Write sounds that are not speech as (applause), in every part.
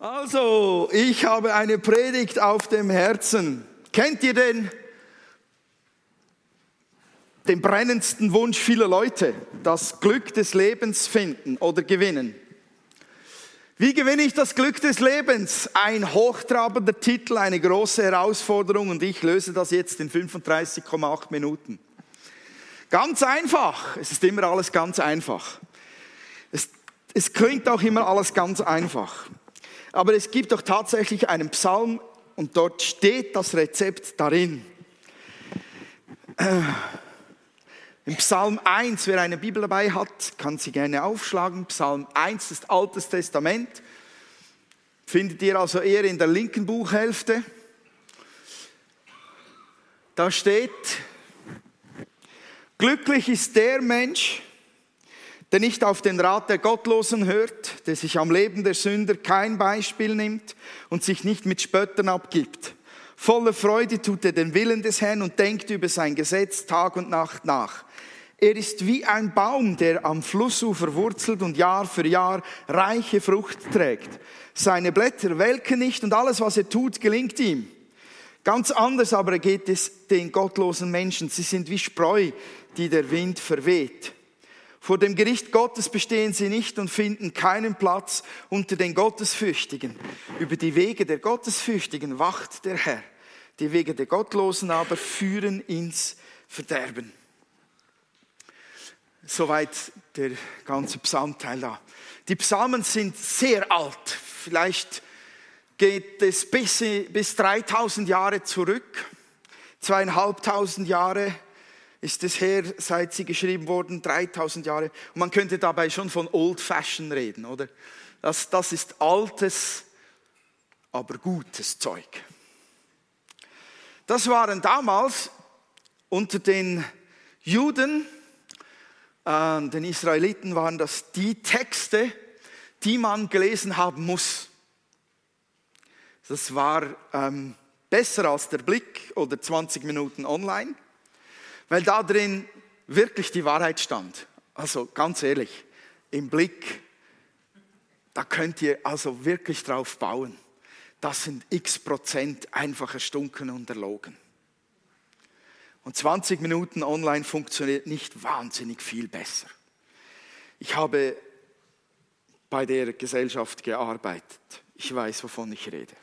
Also, ich habe eine Predigt auf dem Herzen. Kennt ihr den, den brennendsten Wunsch vieler Leute? Das Glück des Lebens finden oder gewinnen. Wie gewinne ich das Glück des Lebens? Ein hochtrabender Titel, eine große Herausforderung und ich löse das jetzt in 35,8 Minuten. Ganz einfach. Es ist immer alles ganz einfach. Es, es klingt auch immer alles ganz einfach. Aber es gibt doch tatsächlich einen Psalm und dort steht das Rezept darin. Äh, Im Psalm 1, wer eine Bibel dabei hat, kann sie gerne aufschlagen. Psalm 1 ist Altes Testament. Findet ihr also eher in der linken Buchhälfte. Da steht, glücklich ist der Mensch, der nicht auf den Rat der Gottlosen hört, der sich am Leben der Sünder kein Beispiel nimmt und sich nicht mit Spöttern abgibt. Voller Freude tut er den Willen des Herrn und denkt über sein Gesetz Tag und Nacht nach. Er ist wie ein Baum, der am Flussufer wurzelt und Jahr für Jahr reiche Frucht trägt. Seine Blätter welken nicht und alles, was er tut, gelingt ihm. Ganz anders aber geht es den gottlosen Menschen. Sie sind wie Spreu, die der Wind verweht. Vor dem Gericht Gottes bestehen sie nicht und finden keinen Platz unter den Gottesfürchtigen. Über die Wege der Gottesfürchtigen wacht der Herr. Die Wege der Gottlosen aber führen ins Verderben. Soweit der ganze Psalmteil da. Die Psalmen sind sehr alt. Vielleicht geht es bis, bis 3000 Jahre zurück. Zweieinhalbtausend Jahre ist es her, seit sie geschrieben wurden, 3000 Jahre. Und man könnte dabei schon von Old Fashion reden, oder? Das, das ist altes, aber gutes Zeug. Das waren damals unter den Juden, äh, den Israeliten waren das die Texte, die man gelesen haben muss. Das war ähm, besser als der Blick oder 20 Minuten online weil da drin wirklich die Wahrheit stand. Also ganz ehrlich, im Blick, da könnt ihr also wirklich drauf bauen. Das sind x Prozent einfach erstunken und erlogen. Und 20 Minuten online funktioniert nicht wahnsinnig viel besser. Ich habe bei der Gesellschaft gearbeitet. Ich weiß, wovon ich rede.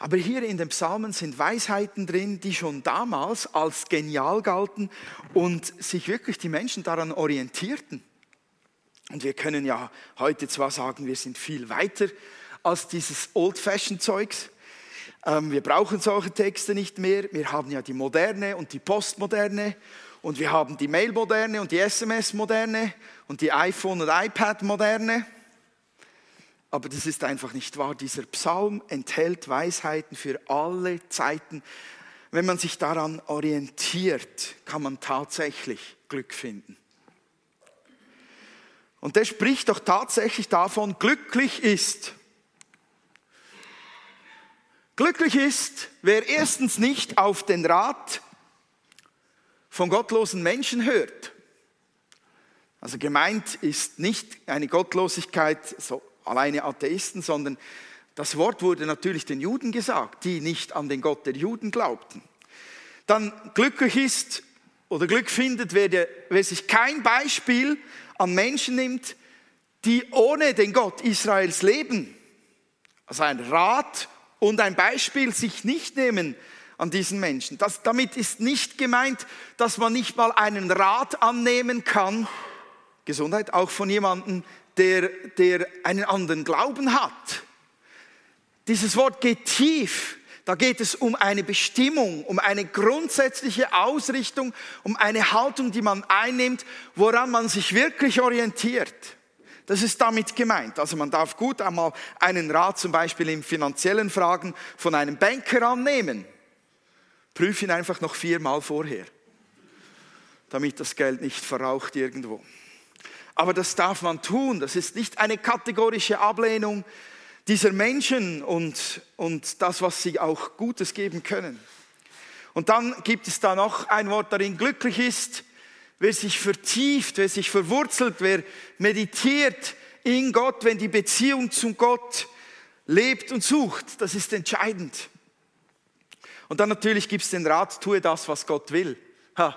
Aber hier in den Psalmen sind Weisheiten drin, die schon damals als genial galten und sich wirklich die Menschen daran orientierten. Und wir können ja heute zwar sagen, wir sind viel weiter als dieses Old-Fashioned-Zeugs. Ähm, wir brauchen solche Texte nicht mehr. Wir haben ja die Moderne und die Postmoderne und wir haben die Mail-Moderne und die SMS-Moderne und die iPhone- und iPad-Moderne aber das ist einfach nicht wahr. Dieser Psalm enthält Weisheiten für alle Zeiten. Wenn man sich daran orientiert, kann man tatsächlich Glück finden. Und der spricht doch tatsächlich davon, glücklich ist. Glücklich ist, wer erstens nicht auf den Rat von gottlosen Menschen hört. Also gemeint ist nicht eine Gottlosigkeit so alleine Atheisten, sondern das Wort wurde natürlich den Juden gesagt, die nicht an den Gott der Juden glaubten. Dann glücklich ist oder Glück findet, wer, der, wer sich kein Beispiel an Menschen nimmt, die ohne den Gott Israels leben. Also ein Rat und ein Beispiel sich nicht nehmen an diesen Menschen. Das, damit ist nicht gemeint, dass man nicht mal einen Rat annehmen kann, Gesundheit, auch von jemandem, der, der einen anderen Glauben hat. Dieses Wort geht tief. Da geht es um eine Bestimmung, um eine grundsätzliche Ausrichtung, um eine Haltung, die man einnimmt, woran man sich wirklich orientiert. Das ist damit gemeint. Also man darf gut einmal einen Rat zum Beispiel in finanziellen Fragen von einem Banker annehmen. Prüf ihn einfach noch viermal vorher, damit das Geld nicht verraucht irgendwo. Aber das darf man tun. Das ist nicht eine kategorische Ablehnung dieser Menschen und, und das, was sie auch Gutes geben können. Und dann gibt es da noch ein Wort darin, glücklich ist, wer sich vertieft, wer sich verwurzelt, wer meditiert in Gott, wenn die Beziehung zu Gott lebt und sucht. Das ist entscheidend. Und dann natürlich gibt es den Rat, tue das, was Gott will. Ha,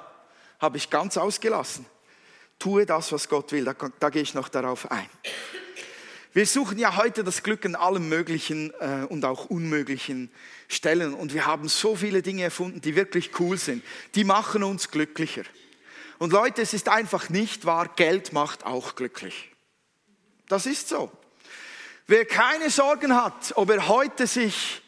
habe ich ganz ausgelassen. Tue das, was Gott will. Da, da gehe ich noch darauf ein. Wir suchen ja heute das Glück in allem Möglichen äh, und auch unmöglichen Stellen. Und wir haben so viele Dinge erfunden, die wirklich cool sind. Die machen uns glücklicher. Und Leute, es ist einfach nicht wahr, Geld macht auch glücklich. Das ist so. Wer keine Sorgen hat, ob er heute sich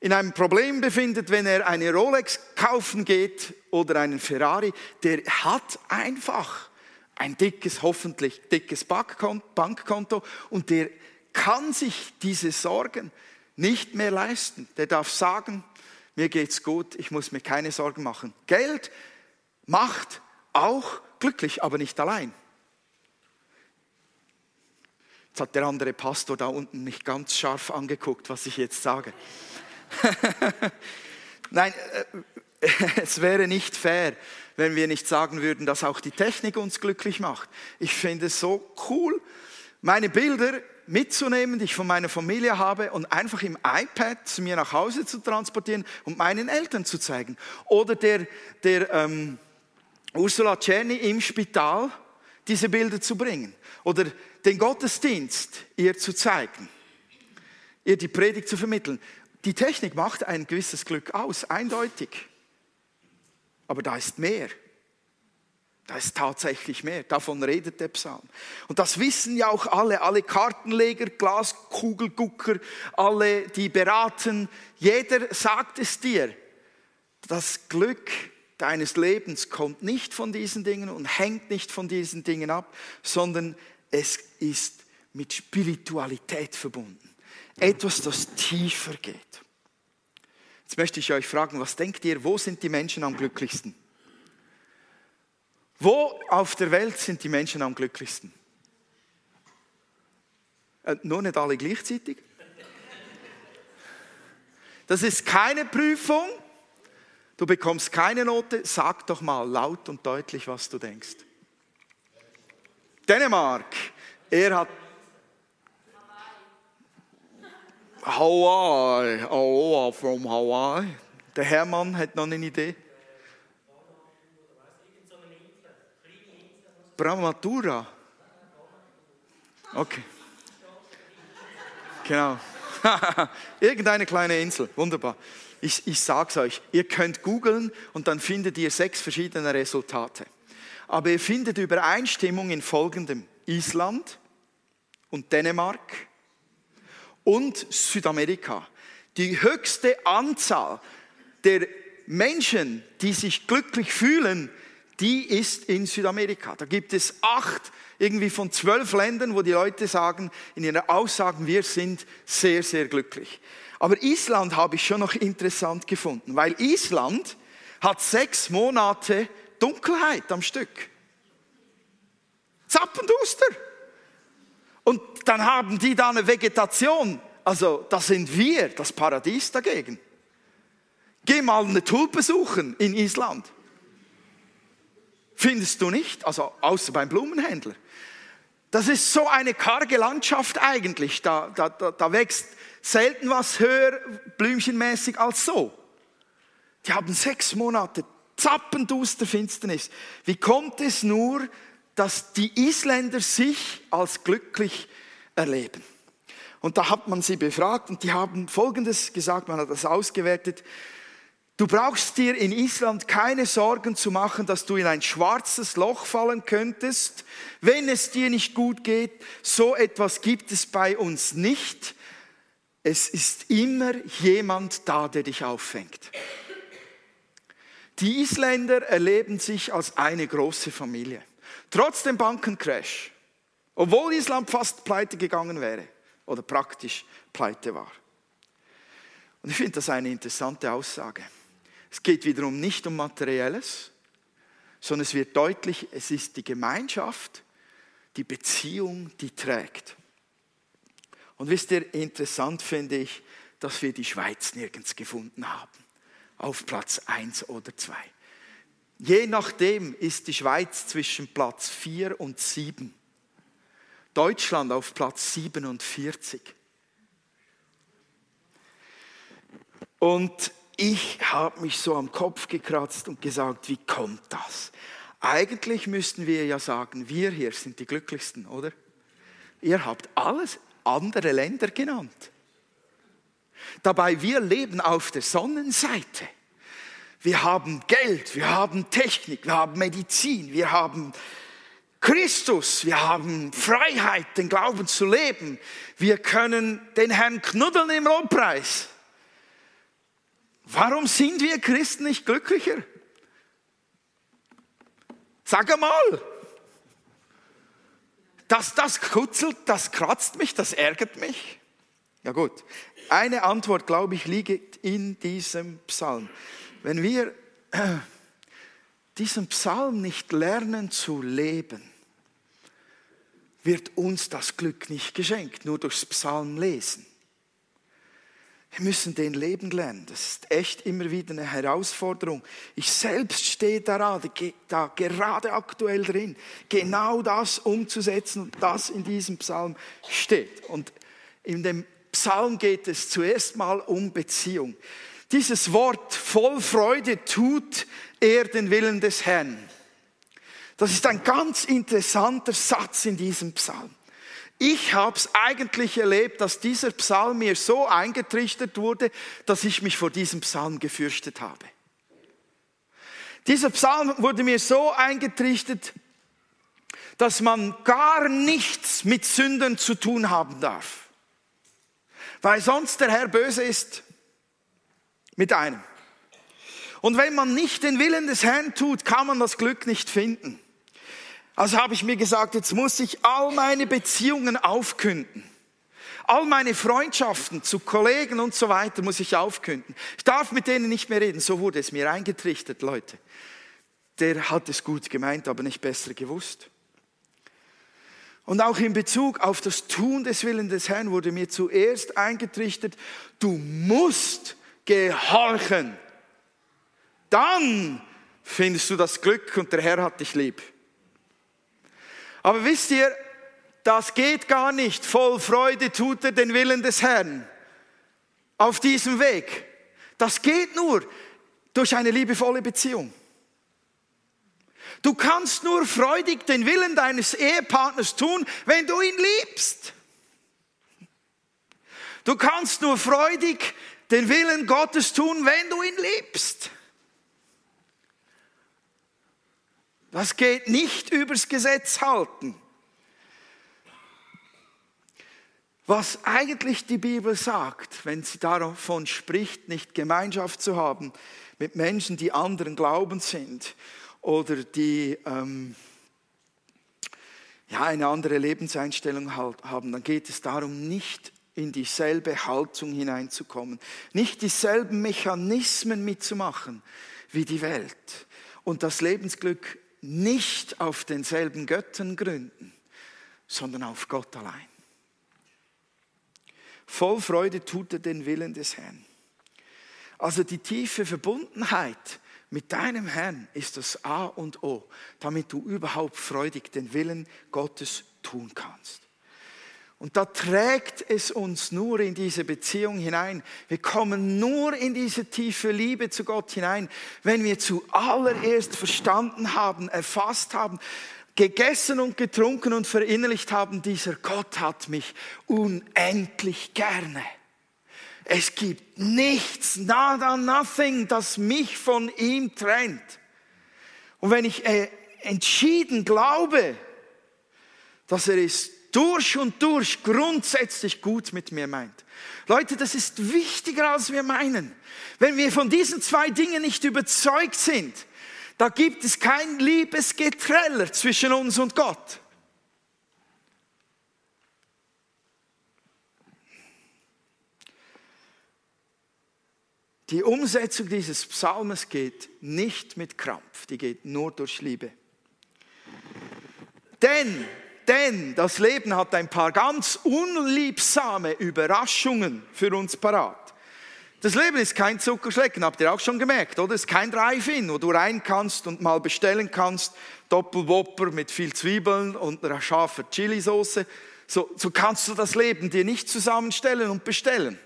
in einem Problem befindet, wenn er eine Rolex kaufen geht oder einen Ferrari, der hat einfach ein dickes, hoffentlich dickes Bankkonto und der kann sich diese Sorgen nicht mehr leisten. Der darf sagen, mir geht's gut, ich muss mir keine Sorgen machen. Geld macht auch glücklich, aber nicht allein. Jetzt hat der andere Pastor da unten mich ganz scharf angeguckt, was ich jetzt sage. (laughs) Nein, äh, (laughs) es wäre nicht fair, wenn wir nicht sagen würden, dass auch die Technik uns glücklich macht. Ich finde es so cool, meine Bilder mitzunehmen, die ich von meiner Familie habe und einfach im iPad zu mir nach Hause zu transportieren und meinen Eltern zu zeigen. Oder der, der ähm, Ursula Czerny im Spital diese Bilder zu bringen. Oder den Gottesdienst ihr zu zeigen. Ihr die Predigt zu vermitteln. Die Technik macht ein gewisses Glück aus, eindeutig. Aber da ist mehr. Da ist tatsächlich mehr. Davon redet der Psalm. Und das wissen ja auch alle, alle Kartenleger, Glaskugelgucker, alle, die beraten. Jeder sagt es dir. Das Glück deines Lebens kommt nicht von diesen Dingen und hängt nicht von diesen Dingen ab, sondern es ist mit Spiritualität verbunden. Etwas, das tiefer geht. Jetzt möchte ich euch fragen, was denkt ihr, wo sind die Menschen am glücklichsten? Wo auf der Welt sind die Menschen am glücklichsten? Äh, nur nicht alle gleichzeitig. Das ist keine Prüfung. Du bekommst keine Note. Sag doch mal laut und deutlich, was du denkst. Dänemark. Er hat Hawaii. Oh, from Hawaii. Der Hermann hat noch eine Idee. Brahmatura. Okay. Genau. (laughs) Irgendeine kleine Insel. Wunderbar. Ich, ich sage es euch. Ihr könnt googeln und dann findet ihr sechs verschiedene Resultate. Aber ihr findet Übereinstimmung in folgendem. Island und Dänemark und Südamerika. Die höchste Anzahl der Menschen, die sich glücklich fühlen, die ist in Südamerika. Da gibt es acht, irgendwie von zwölf Ländern, wo die Leute sagen, in ihren Aussagen, wir sind sehr, sehr glücklich. Aber Island habe ich schon noch interessant gefunden, weil Island hat sechs Monate Dunkelheit am Stück. Zappenduster. Und dann haben die da eine Vegetation. Also, das sind wir, das Paradies dagegen. Geh mal eine Tulpe suchen in Island. Findest du nicht? Also, außer beim Blumenhändler. Das ist so eine karge Landschaft eigentlich. Da, da, da, da wächst selten was höher blümchenmäßig als so. Die haben sechs Monate zappenduster Finsternis. Wie kommt es nur, dass die Isländer sich als glücklich erleben. Und da hat man sie befragt und die haben Folgendes gesagt, man hat das ausgewertet. Du brauchst dir in Island keine Sorgen zu machen, dass du in ein schwarzes Loch fallen könntest, wenn es dir nicht gut geht. So etwas gibt es bei uns nicht. Es ist immer jemand da, der dich auffängt. Die Isländer erleben sich als eine große Familie. Trotz dem Bankencrash, obwohl Island fast pleite gegangen wäre oder praktisch pleite war. Und ich finde das eine interessante Aussage. Es geht wiederum nicht um Materielles, sondern es wird deutlich, es ist die Gemeinschaft, die Beziehung, die trägt. Und wisst ihr, interessant finde ich, dass wir die Schweiz nirgends gefunden haben. Auf Platz 1 oder 2. Je nachdem ist die Schweiz zwischen Platz 4 und 7. Deutschland auf Platz 47. Und ich habe mich so am Kopf gekratzt und gesagt, wie kommt das? Eigentlich müssten wir ja sagen, wir hier sind die Glücklichsten, oder? Ihr habt alles andere Länder genannt. Dabei, wir leben auf der Sonnenseite. Wir haben Geld, wir haben Technik, wir haben Medizin, wir haben Christus, wir haben Freiheit, den Glauben zu leben. Wir können den Herrn knuddeln im Lobpreis. Warum sind wir Christen nicht glücklicher? Sag einmal. Das, das kutzelt, das kratzt mich, das ärgert mich. Ja gut, eine Antwort, glaube ich, liegt in diesem Psalm. Wenn wir (clears throat) diesen Psalm nicht lernen zu leben, wird uns das Glück nicht geschenkt, nur durchs Psalm lesen. Wir müssen den leben lernen. Das ist echt immer wieder eine Herausforderung. Ich selbst stehe da, da gerade aktuell drin, genau das umzusetzen und das in diesem Psalm steht. Und in dem Psalm geht es zuerst mal um Beziehung. Dieses Wort voll Freude tut er den Willen des Herrn. Das ist ein ganz interessanter Satz in diesem Psalm. Ich habe es eigentlich erlebt, dass dieser Psalm mir so eingetrichtert wurde, dass ich mich vor diesem Psalm gefürchtet habe. Dieser Psalm wurde mir so eingetrichtert, dass man gar nichts mit Sündern zu tun haben darf. Weil sonst der Herr böse ist mit einem. Und wenn man nicht den Willen des Herrn tut, kann man das Glück nicht finden. Also habe ich mir gesagt, jetzt muss ich all meine Beziehungen aufkünden. All meine Freundschaften zu Kollegen und so weiter muss ich aufkünden. Ich darf mit denen nicht mehr reden. So wurde es mir eingetrichtert, Leute. Der hat es gut gemeint, aber nicht besser gewusst. Und auch in Bezug auf das Tun des Willens des Herrn wurde mir zuerst eingetrichtert, du musst gehorchen. Dann findest du das Glück und der Herr hat dich lieb. Aber wisst ihr, das geht gar nicht. Voll Freude tut er den Willen des Herrn auf diesem Weg. Das geht nur durch eine liebevolle Beziehung. Du kannst nur freudig den Willen deines Ehepartners tun, wenn du ihn liebst. Du kannst nur freudig den Willen Gottes tun, wenn du ihn liebst. Das geht nicht übers Gesetz halten. Was eigentlich die Bibel sagt, wenn sie davon spricht, nicht Gemeinschaft zu haben mit Menschen, die anderen Glaubens sind oder die ähm, ja, eine andere Lebenseinstellung haben, dann geht es darum, nicht in dieselbe Haltung hineinzukommen, nicht dieselben Mechanismen mitzumachen wie die Welt und das Lebensglück nicht auf denselben Göttern gründen, sondern auf Gott allein. Voll Freude tut er den Willen des Herrn. Also die tiefe Verbundenheit mit deinem Herrn ist das A und O, damit du überhaupt freudig den Willen Gottes tun kannst. Und da trägt es uns nur in diese Beziehung hinein. Wir kommen nur in diese tiefe Liebe zu Gott hinein, wenn wir zuallererst verstanden haben, erfasst haben, gegessen und getrunken und verinnerlicht haben, dieser Gott hat mich unendlich gerne. Es gibt nichts, nada, nothing, das mich von ihm trennt. Und wenn ich äh, entschieden glaube, dass er ist durch und durch grundsätzlich gut mit mir meint. Leute, das ist wichtiger, als wir meinen. Wenn wir von diesen zwei Dingen nicht überzeugt sind, da gibt es kein Liebesgetreller zwischen uns und Gott. Die Umsetzung dieses Psalmes geht nicht mit Krampf, die geht nur durch Liebe. Denn denn das Leben hat ein paar ganz unliebsame Überraschungen für uns parat. Das Leben ist kein Zuckerschlecken, habt ihr auch schon gemerkt, oder? Es ist kein Drive-In, wo du rein kannst und mal bestellen kannst, Doppelwopper mit viel Zwiebeln und einer scharfen Chilisauce. So, so kannst du das Leben dir nicht zusammenstellen und bestellen.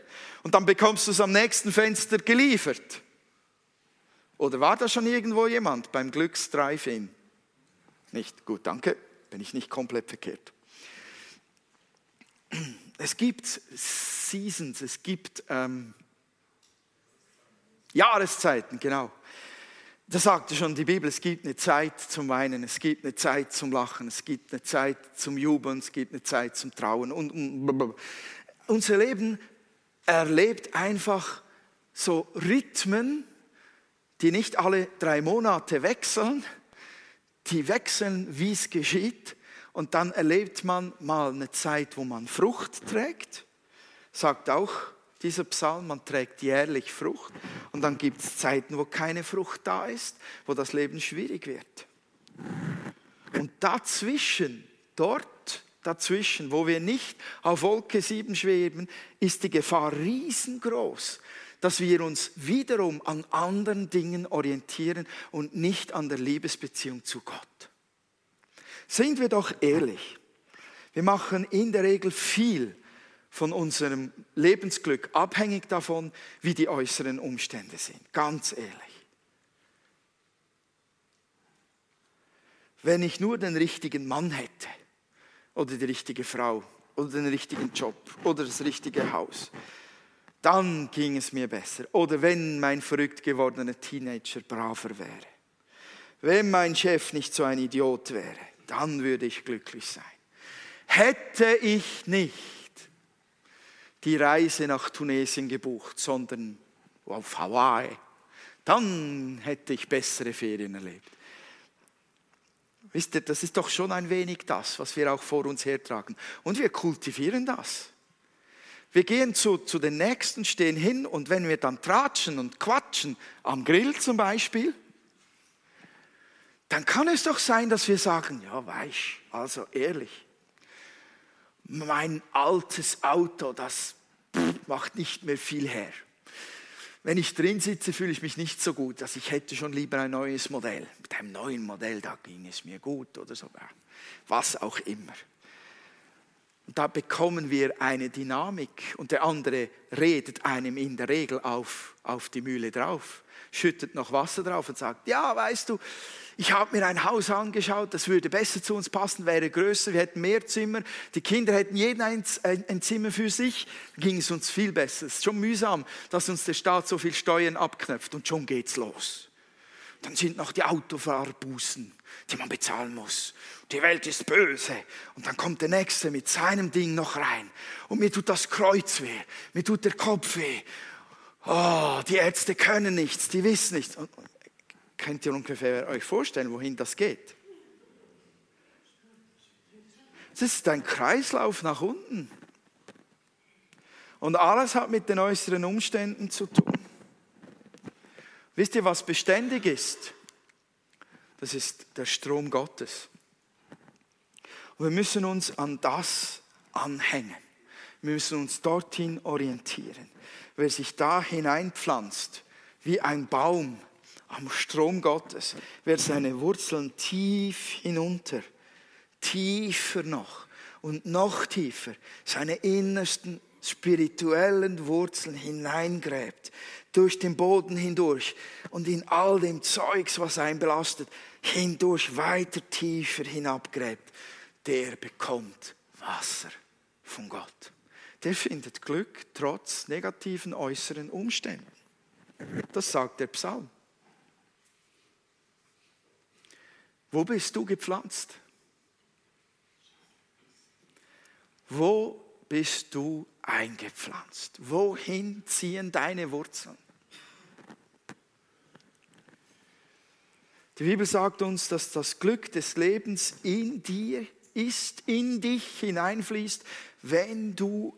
Und dann bekommst du es am nächsten Fenster geliefert. Oder war da schon irgendwo jemand beim Glücks-Drive-In? Nicht? Gut, danke. Bin ich nicht komplett verkehrt. Es gibt Seasons, es gibt ähm, Jahreszeiten, genau. Da sagte schon die Bibel, es gibt eine Zeit zum Weinen, es gibt eine Zeit zum Lachen, es gibt eine Zeit zum Jubeln, es gibt eine Zeit zum Trauen. Und, und unser Leben erlebt einfach so Rhythmen, die nicht alle drei Monate wechseln, die wechseln, wie es geschieht. Und dann erlebt man mal eine Zeit, wo man Frucht trägt, sagt auch dieser Psalm, man trägt jährlich Frucht. Und dann gibt es Zeiten, wo keine Frucht da ist, wo das Leben schwierig wird. Und dazwischen, dort dazwischen, wo wir nicht auf Wolke 7 schweben, ist die Gefahr riesengroß, dass wir uns wiederum an anderen Dingen orientieren und nicht an der Liebesbeziehung zu Gott. Sind wir doch ehrlich. Wir machen in der Regel viel von unserem Lebensglück abhängig davon, wie die äußeren Umstände sind. Ganz ehrlich. Wenn ich nur den richtigen Mann hätte oder die richtige Frau oder den richtigen Job oder das richtige Haus, dann ging es mir besser. Oder wenn mein verrückt gewordener Teenager braver wäre. Wenn mein Chef nicht so ein Idiot wäre, dann würde ich glücklich sein. Hätte ich nicht die Reise nach Tunesien gebucht, sondern auf Hawaii, dann hätte ich bessere Ferien erlebt. Wisst ihr, das ist doch schon ein wenig das, was wir auch vor uns hertragen. Und wir kultivieren das. Wir gehen zu, zu den Nächsten, stehen hin und wenn wir dann tratschen und quatschen, am Grill zum Beispiel, dann kann es doch sein, dass wir sagen, ja, weich, also ehrlich, mein altes Auto, das macht nicht mehr viel her. Wenn ich drin sitze, fühle ich mich nicht so gut, dass ich hätte schon lieber ein neues Modell. Mit einem neuen Modell, da ging es mir gut oder so. Was auch immer. Und da bekommen wir eine Dynamik und der andere redet einem in der Regel auf, auf die Mühle drauf, schüttet noch Wasser drauf und sagt, ja, weißt du, ich habe mir ein Haus angeschaut, das würde besser zu uns passen, wäre größer, wir hätten mehr Zimmer, die Kinder hätten jeden ein, ein Zimmer für sich, ging es uns viel besser. Es ist schon mühsam, dass uns der Staat so viel Steuern abknöpft und schon geht's los. Dann sind noch die Autofahrbußen, die man bezahlen muss. Die Welt ist böse. Und dann kommt der Nächste mit seinem Ding noch rein. Und mir tut das Kreuz weh, mir tut der Kopf weh. Oh, die Ärzte können nichts, die wissen nichts. Und könnt ihr ungefähr euch vorstellen, wohin das geht? Das ist ein Kreislauf nach unten. Und alles hat mit den äußeren Umständen zu tun. Wisst ihr, was beständig ist? Das ist der Strom Gottes. Und wir müssen uns an das anhängen. Wir müssen uns dorthin orientieren. Wer sich da hineinpflanzt, wie ein Baum am Strom Gottes, wer seine Wurzeln tief hinunter, tiefer noch und noch tiefer, seine innersten spirituellen Wurzeln hineingräbt, durch den Boden hindurch und in all dem Zeugs, was einen belastet, hindurch weiter tiefer hinabgräbt, der bekommt Wasser von Gott. Der findet Glück trotz negativen äußeren Umständen. Das sagt der Psalm. Wo bist du gepflanzt? Wo bist du eingepflanzt? Wohin ziehen deine Wurzeln? Die Bibel sagt uns, dass das Glück des Lebens in dir ist, in dich hineinfließt, wenn du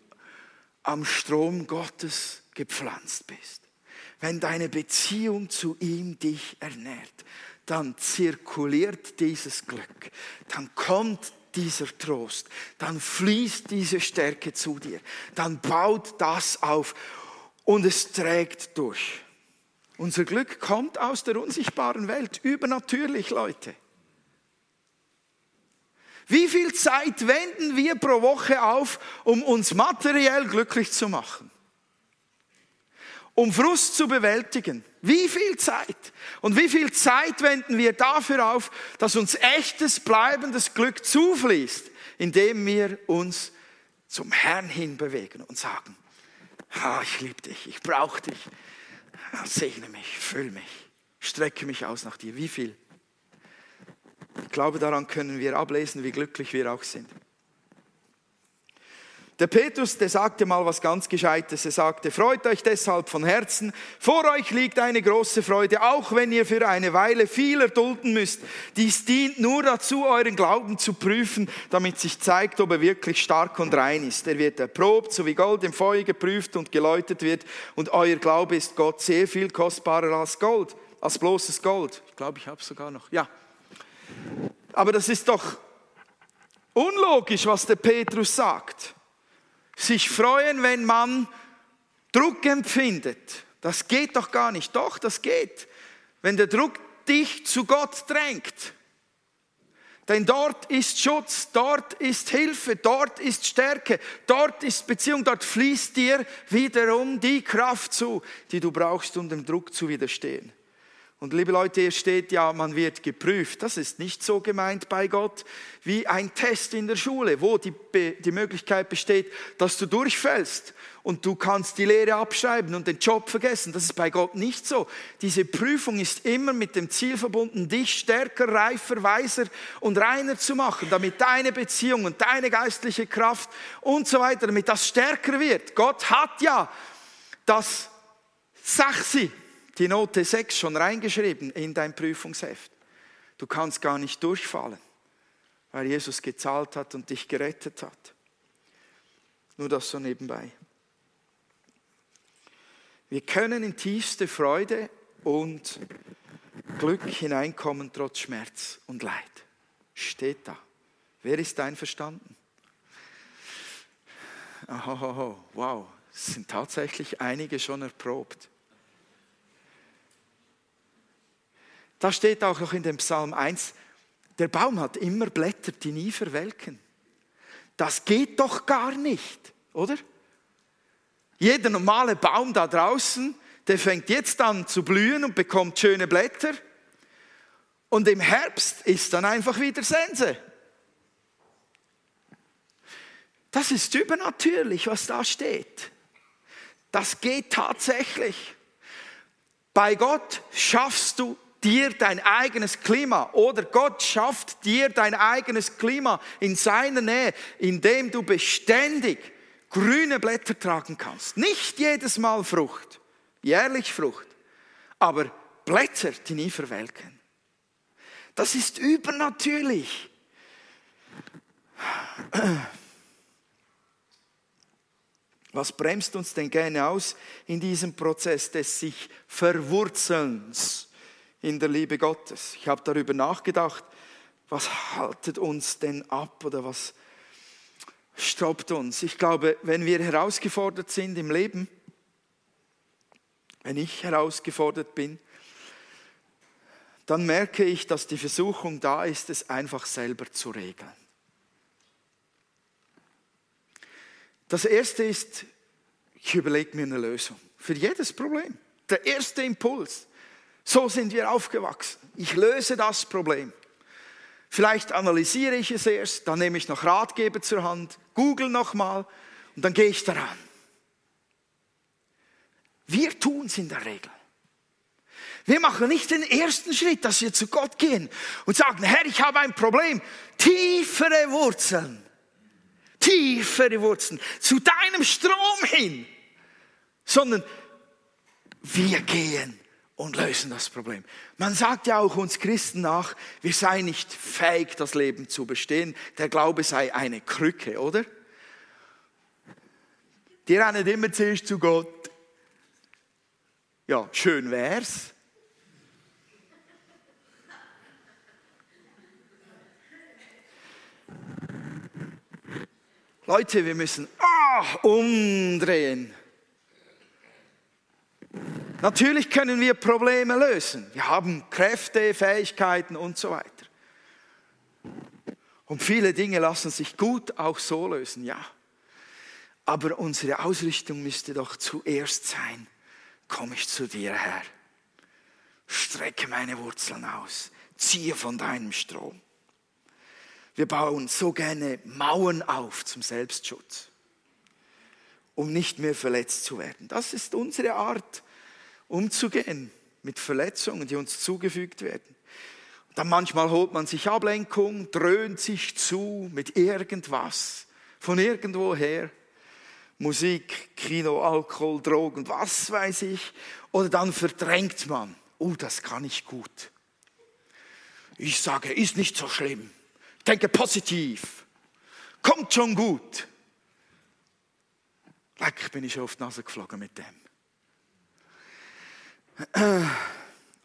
am Strom Gottes gepflanzt bist. Wenn deine Beziehung zu ihm dich ernährt, dann zirkuliert dieses Glück, dann kommt dieser Trost, dann fließt diese Stärke zu dir, dann baut das auf und es trägt durch. Unser Glück kommt aus der unsichtbaren Welt, übernatürlich, Leute. Wie viel Zeit wenden wir pro Woche auf, um uns materiell glücklich zu machen? Um Frust zu bewältigen? Wie viel Zeit? Und wie viel Zeit wenden wir dafür auf, dass uns echtes, bleibendes Glück zufließt, indem wir uns zum Herrn hin bewegen und sagen, ah, ich liebe dich, ich brauche dich, segne mich, füll mich, strecke mich aus nach dir. Wie viel? Ich glaube, daran können wir ablesen, wie glücklich wir auch sind. Der Petrus, der sagte mal was ganz Gescheites. Er sagte, freut euch deshalb von Herzen. Vor euch liegt eine große Freude, auch wenn ihr für eine Weile viel erdulden müsst. Dies dient nur dazu, euren Glauben zu prüfen, damit sich zeigt, ob er wirklich stark und rein ist. Er wird erprobt, so wie Gold im Feuer geprüft und geläutet wird. Und euer Glaube ist Gott sehr viel kostbarer als Gold, als bloßes Gold. Ich glaube, ich habe sogar noch. Ja. Aber das ist doch unlogisch, was der Petrus sagt sich freuen, wenn man Druck empfindet. Das geht doch gar nicht. Doch, das geht. Wenn der Druck dich zu Gott drängt. Denn dort ist Schutz, dort ist Hilfe, dort ist Stärke, dort ist Beziehung, dort fließt dir wiederum die Kraft zu, die du brauchst, um dem Druck zu widerstehen. Und liebe Leute, hier steht ja, man wird geprüft. Das ist nicht so gemeint bei Gott wie ein Test in der Schule, wo die, die Möglichkeit besteht, dass du durchfällst und du kannst die Lehre abschreiben und den Job vergessen. Das ist bei Gott nicht so. Diese Prüfung ist immer mit dem Ziel verbunden, dich stärker, reifer, weiser und reiner zu machen, damit deine Beziehung und deine geistliche Kraft und so weiter, damit das stärker wird. Gott hat ja das Sachsi die Note 6 schon reingeschrieben in dein Prüfungsheft. Du kannst gar nicht durchfallen, weil Jesus gezahlt hat und dich gerettet hat. Nur das so nebenbei. Wir können in tiefste Freude und Glück hineinkommen trotz Schmerz und Leid. Steht da. Wer ist einverstanden? Oh, wow, es sind tatsächlich einige schon erprobt. Da steht auch noch in dem Psalm 1, der Baum hat immer Blätter, die nie verwelken. Das geht doch gar nicht, oder? Jeder normale Baum da draußen, der fängt jetzt an zu blühen und bekommt schöne Blätter. Und im Herbst ist dann einfach wieder Sense. Das ist übernatürlich, was da steht. Das geht tatsächlich. Bei Gott schaffst du dir dein eigenes Klima oder Gott schafft dir dein eigenes Klima in seiner Nähe, indem du beständig grüne Blätter tragen kannst. Nicht jedes Mal Frucht, jährlich Frucht, aber Blätter, die nie verwelken. Das ist übernatürlich. Was bremst uns denn gerne aus in diesem Prozess des sich Verwurzelns? In der Liebe Gottes. Ich habe darüber nachgedacht, was haltet uns denn ab oder was stoppt uns? Ich glaube, wenn wir herausgefordert sind im Leben, wenn ich herausgefordert bin, dann merke ich, dass die Versuchung da ist, es einfach selber zu regeln. Das erste ist, ich überlege mir eine Lösung für jedes Problem. Der erste Impuls. So sind wir aufgewachsen. Ich löse das Problem. Vielleicht analysiere ich es erst, dann nehme ich noch Ratgeber zur Hand, google nochmal und dann gehe ich daran. Wir tun es in der Regel. Wir machen nicht den ersten Schritt, dass wir zu Gott gehen und sagen, Herr, ich habe ein Problem. Tiefere Wurzeln. Tiefere Wurzeln. Zu deinem Strom hin. Sondern wir gehen und lösen das Problem. Man sagt ja auch uns Christen nach, wir seien nicht fähig, das Leben zu bestehen. Der Glaube sei eine Krücke, oder? Die rennen immer zuerst zu Gott. Ja, schön wär's. Leute, wir müssen ah, umdrehen. Natürlich können wir Probleme lösen. Wir haben Kräfte, Fähigkeiten und so weiter. Und viele Dinge lassen sich gut auch so lösen, ja. Aber unsere Ausrichtung müsste doch zuerst sein, komme ich zu dir, Herr. Strecke meine Wurzeln aus, ziehe von deinem Strom. Wir bauen so gerne Mauern auf zum Selbstschutz, um nicht mehr verletzt zu werden. Das ist unsere Art, umzugehen mit Verletzungen, die uns zugefügt werden. Dann manchmal holt man sich Ablenkung, dröhnt sich zu mit irgendwas, von irgendwoher. Musik, Kino, Alkohol, Drogen, was weiß ich. Oder dann verdrängt man. Oh, das kann ich gut. Ich sage, ist nicht so schlimm. Denke positiv. Kommt schon gut. Leck, bin ich auf die Nase geflogen mit dem.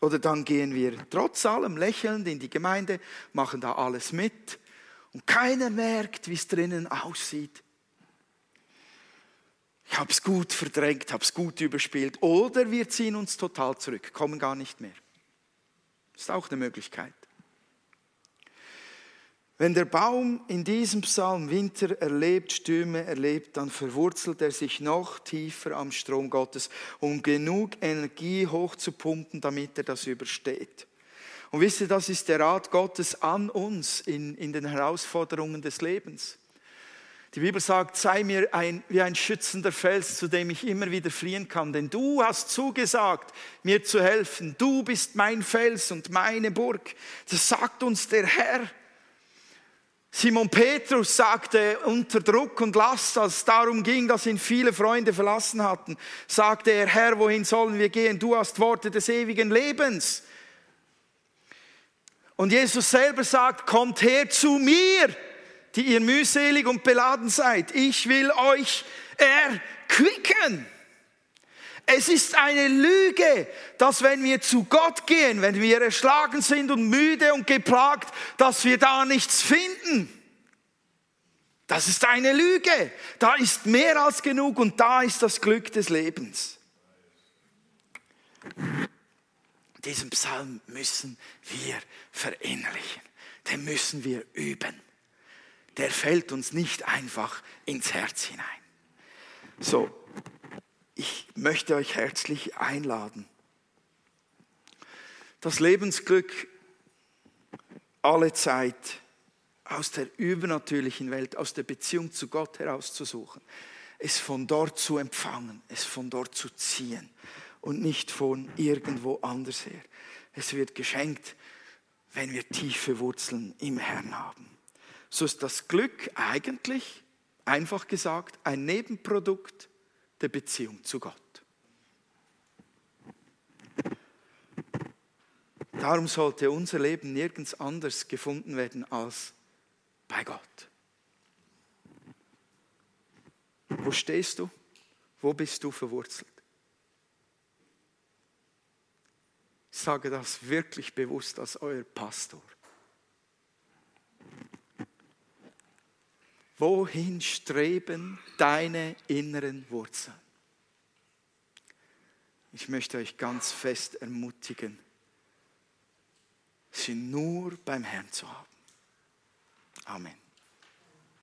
Oder dann gehen wir trotz allem lächelnd in die Gemeinde, machen da alles mit und keiner merkt, wie es drinnen aussieht. Ich habe es gut verdrängt, habe es gut überspielt. Oder wir ziehen uns total zurück, kommen gar nicht mehr. Ist auch eine Möglichkeit. Wenn der Baum in diesem Psalm Winter erlebt, Stürme erlebt, dann verwurzelt er sich noch tiefer am Strom Gottes, um genug Energie hochzupumpen, damit er das übersteht. Und wisst ihr, das ist der Rat Gottes an uns in, in den Herausforderungen des Lebens. Die Bibel sagt, sei mir ein, wie ein schützender Fels, zu dem ich immer wieder fliehen kann, denn du hast zugesagt, mir zu helfen. Du bist mein Fels und meine Burg. Das sagt uns der Herr. Simon Petrus sagte unter Druck und Last, als es darum ging, dass ihn viele Freunde verlassen hatten, sagte er, Herr, wohin sollen wir gehen? Du hast Worte des ewigen Lebens. Und Jesus selber sagt, kommt her zu mir, die ihr mühselig und beladen seid. Ich will euch erquicken. Es ist eine Lüge, dass wenn wir zu Gott gehen, wenn wir erschlagen sind und müde und geplagt, dass wir da nichts finden. Das ist eine Lüge. Da ist mehr als genug und da ist das Glück des Lebens. Diesen Psalm müssen wir verinnerlichen. Den müssen wir üben. Der fällt uns nicht einfach ins Herz hinein. So, ich möchte euch herzlich einladen. Das Lebensglück alle Zeit aus der übernatürlichen Welt, aus der Beziehung zu Gott herauszusuchen, es von dort zu empfangen, es von dort zu ziehen und nicht von irgendwo anders her. Es wird geschenkt, wenn wir tiefe Wurzeln im Herrn haben. So ist das Glück eigentlich, einfach gesagt, ein Nebenprodukt der Beziehung zu Gott. Darum sollte unser Leben nirgends anders gefunden werden als bei Gott. Wo stehst du? Wo bist du verwurzelt? Ich sage das wirklich bewusst als euer Pastor. Wohin streben deine inneren Wurzeln? Ich möchte euch ganz fest ermutigen, sie nur beim Herrn zu haben. Amen.